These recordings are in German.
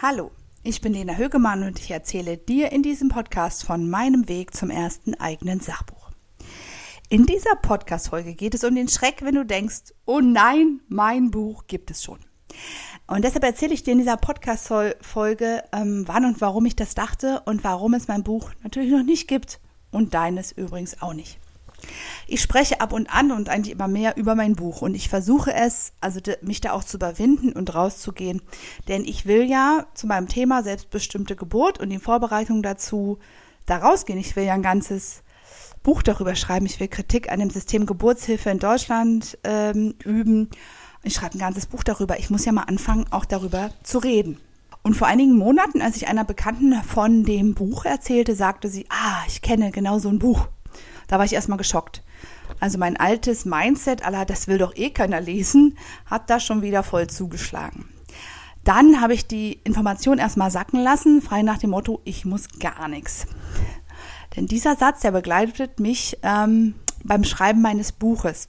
Hallo, ich bin Lena Högemann und ich erzähle dir in diesem Podcast von meinem Weg zum ersten eigenen Sachbuch. In dieser Podcast-Folge geht es um den Schreck, wenn du denkst, oh nein, mein Buch gibt es schon. Und deshalb erzähle ich dir in dieser Podcast-Folge, ähm, wann und warum ich das dachte und warum es mein Buch natürlich noch nicht gibt und deines übrigens auch nicht. Ich spreche ab und an und eigentlich immer mehr über mein Buch und ich versuche es, also mich da auch zu überwinden und rauszugehen, denn ich will ja zu meinem Thema selbstbestimmte Geburt und die Vorbereitung dazu da rausgehen. Ich will ja ein ganzes Buch darüber schreiben. Ich will Kritik an dem System Geburtshilfe in Deutschland ähm, üben. Ich schreibe ein ganzes Buch darüber. Ich muss ja mal anfangen, auch darüber zu reden. Und vor einigen Monaten, als ich einer Bekannten von dem Buch erzählte, sagte sie, ah, ich kenne genau so ein Buch. Da war ich erstmal geschockt. Also mein altes Mindset, aller das will doch eh keiner lesen, hat da schon wieder voll zugeschlagen. Dann habe ich die Information erstmal sacken lassen, frei nach dem Motto, ich muss gar nichts. Denn dieser Satz, der begleitet mich ähm, beim Schreiben meines Buches.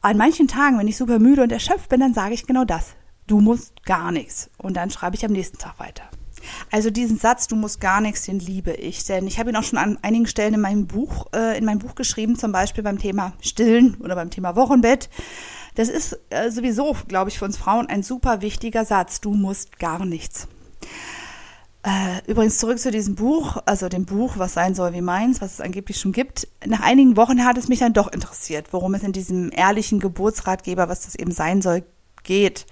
An manchen Tagen, wenn ich super müde und erschöpft bin, dann sage ich genau das. Du musst gar nichts. Und dann schreibe ich am nächsten Tag weiter. Also diesen Satz, du musst gar nichts, den liebe ich. Denn ich habe ihn auch schon an einigen Stellen in meinem Buch, äh, in meinem Buch geschrieben, zum Beispiel beim Thema Stillen oder beim Thema Wochenbett. Das ist äh, sowieso, glaube ich, für uns Frauen ein super wichtiger Satz. Du musst gar nichts. Äh, übrigens zurück zu diesem Buch, also dem Buch, was sein soll wie meins, was es angeblich schon gibt. Nach einigen Wochen hat es mich dann doch interessiert, worum es in diesem ehrlichen Geburtsratgeber, was das eben sein soll, geht.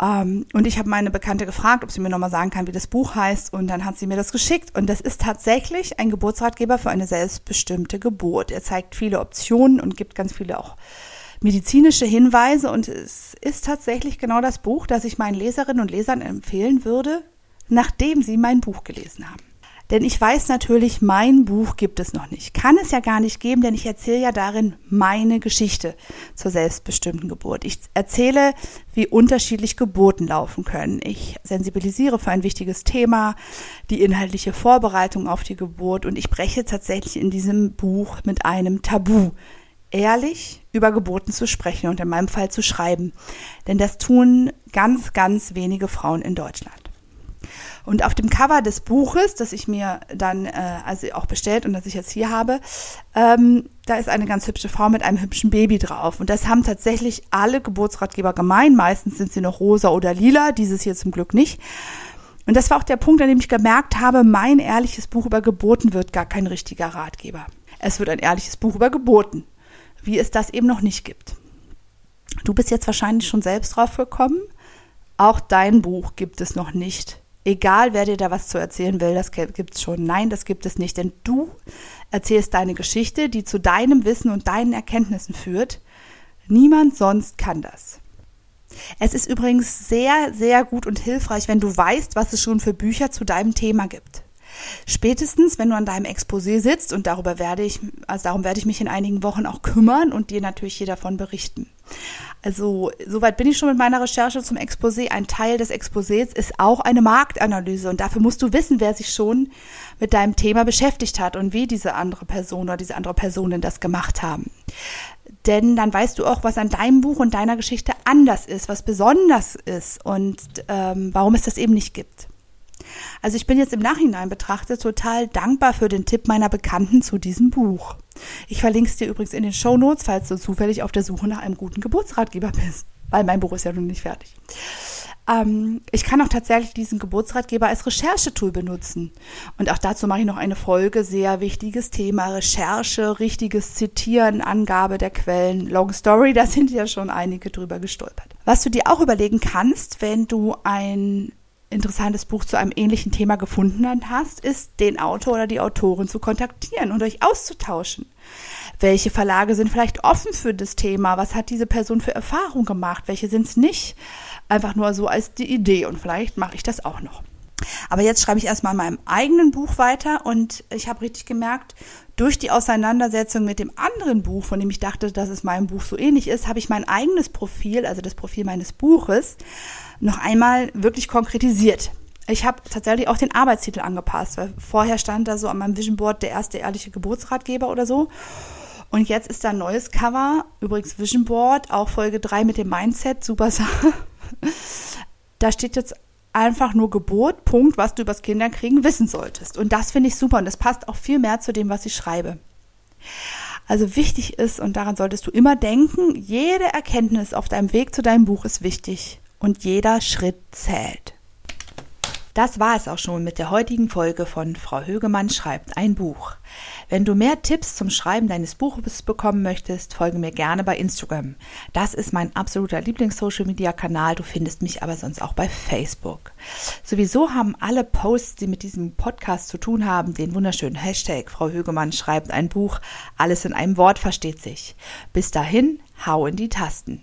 Ähm, und ich habe meine Bekannte gefragt, ob sie mir nochmal sagen kann, wie das Buch heißt. Und dann hat sie mir das geschickt. Und das ist tatsächlich ein Geburtsratgeber für eine selbstbestimmte Geburt. Er zeigt viele Optionen und gibt ganz viele auch medizinische Hinweise. Und es ist tatsächlich genau das Buch, das ich meinen Leserinnen und Lesern empfehlen würde, nachdem sie mein Buch gelesen haben. Denn ich weiß natürlich, mein Buch gibt es noch nicht. Kann es ja gar nicht geben, denn ich erzähle ja darin meine Geschichte zur selbstbestimmten Geburt. Ich erzähle, wie unterschiedlich Geburten laufen können. Ich sensibilisiere für ein wichtiges Thema, die inhaltliche Vorbereitung auf die Geburt und ich breche tatsächlich in diesem Buch mit einem Tabu. Ehrlich über Geburten zu sprechen und in meinem Fall zu schreiben. Denn das tun ganz, ganz wenige Frauen in Deutschland. Und auf dem Cover des Buches, das ich mir dann äh, also auch bestellt und das ich jetzt hier habe, ähm, da ist eine ganz hübsche Frau mit einem hübschen Baby drauf. Und das haben tatsächlich alle Geburtsratgeber gemein. Meistens sind sie noch rosa oder lila, dieses hier zum Glück nicht. Und das war auch der Punkt, an dem ich gemerkt habe, mein ehrliches Buch über Geburten wird gar kein richtiger Ratgeber. Es wird ein ehrliches Buch über Geburten, wie es das eben noch nicht gibt. Du bist jetzt wahrscheinlich schon selbst drauf gekommen. Auch dein Buch gibt es noch nicht Egal, wer dir da was zu erzählen will, das gibt es schon. Nein, das gibt es nicht. Denn du erzählst deine Geschichte, die zu deinem Wissen und deinen Erkenntnissen führt. Niemand sonst kann das. Es ist übrigens sehr, sehr gut und hilfreich, wenn du weißt, was es schon für Bücher zu deinem Thema gibt. Spätestens, wenn du an deinem Exposé sitzt und darüber werde ich, also darum werde ich mich in einigen Wochen auch kümmern und dir natürlich hier davon berichten. Also, soweit bin ich schon mit meiner Recherche zum Exposé. Ein Teil des Exposés ist auch eine Marktanalyse und dafür musst du wissen, wer sich schon mit deinem Thema beschäftigt hat und wie diese andere Person oder diese andere Personen das gemacht haben. Denn dann weißt du auch, was an deinem Buch und deiner Geschichte anders ist, was besonders ist und ähm, warum es das eben nicht gibt. Also ich bin jetzt im Nachhinein betrachtet total dankbar für den Tipp meiner Bekannten zu diesem Buch. Ich verlinke es dir übrigens in den Show Notes, falls du zufällig auf der Suche nach einem guten Geburtsratgeber bist, weil mein Buch ist ja noch nicht fertig. Ähm, ich kann auch tatsächlich diesen Geburtsratgeber als Recherchetool benutzen. Und auch dazu mache ich noch eine Folge, sehr wichtiges Thema, Recherche, richtiges Zitieren, Angabe der Quellen, Long Story, da sind ja schon einige drüber gestolpert. Was du dir auch überlegen kannst, wenn du ein interessantes Buch zu einem ähnlichen Thema gefunden hast, ist, den Autor oder die Autorin zu kontaktieren und euch auszutauschen. Welche Verlage sind vielleicht offen für das Thema? Was hat diese Person für Erfahrungen gemacht? Welche sind es nicht? Einfach nur so als die Idee und vielleicht mache ich das auch noch. Aber jetzt schreibe ich erstmal in meinem eigenen Buch weiter und ich habe richtig gemerkt, durch die Auseinandersetzung mit dem anderen Buch, von dem ich dachte, dass es meinem Buch so ähnlich ist, habe ich mein eigenes Profil, also das Profil meines Buches, noch einmal wirklich konkretisiert. Ich habe tatsächlich auch den Arbeitstitel angepasst, weil vorher stand da so an meinem Vision Board der erste ehrliche Geburtsratgeber oder so. Und jetzt ist da ein neues Cover, übrigens Vision Board, auch Folge 3 mit dem Mindset, super Sache. Da steht jetzt einfach nur Geburt, Punkt, was du übers Kinderkriegen wissen solltest. Und das finde ich super und das passt auch viel mehr zu dem, was ich schreibe. Also wichtig ist, und daran solltest du immer denken, jede Erkenntnis auf deinem Weg zu deinem Buch ist wichtig und jeder Schritt zählt. Das war es auch schon mit der heutigen Folge von Frau Högemann schreibt ein Buch. Wenn du mehr Tipps zum Schreiben deines Buches bekommen möchtest, folge mir gerne bei Instagram. Das ist mein absoluter Lieblings-Social-Media-Kanal. Du findest mich aber sonst auch bei Facebook. Sowieso haben alle Posts, die mit diesem Podcast zu tun haben, den wunderschönen Hashtag Frau Högemann schreibt ein Buch. Alles in einem Wort versteht sich. Bis dahin, hau in die Tasten.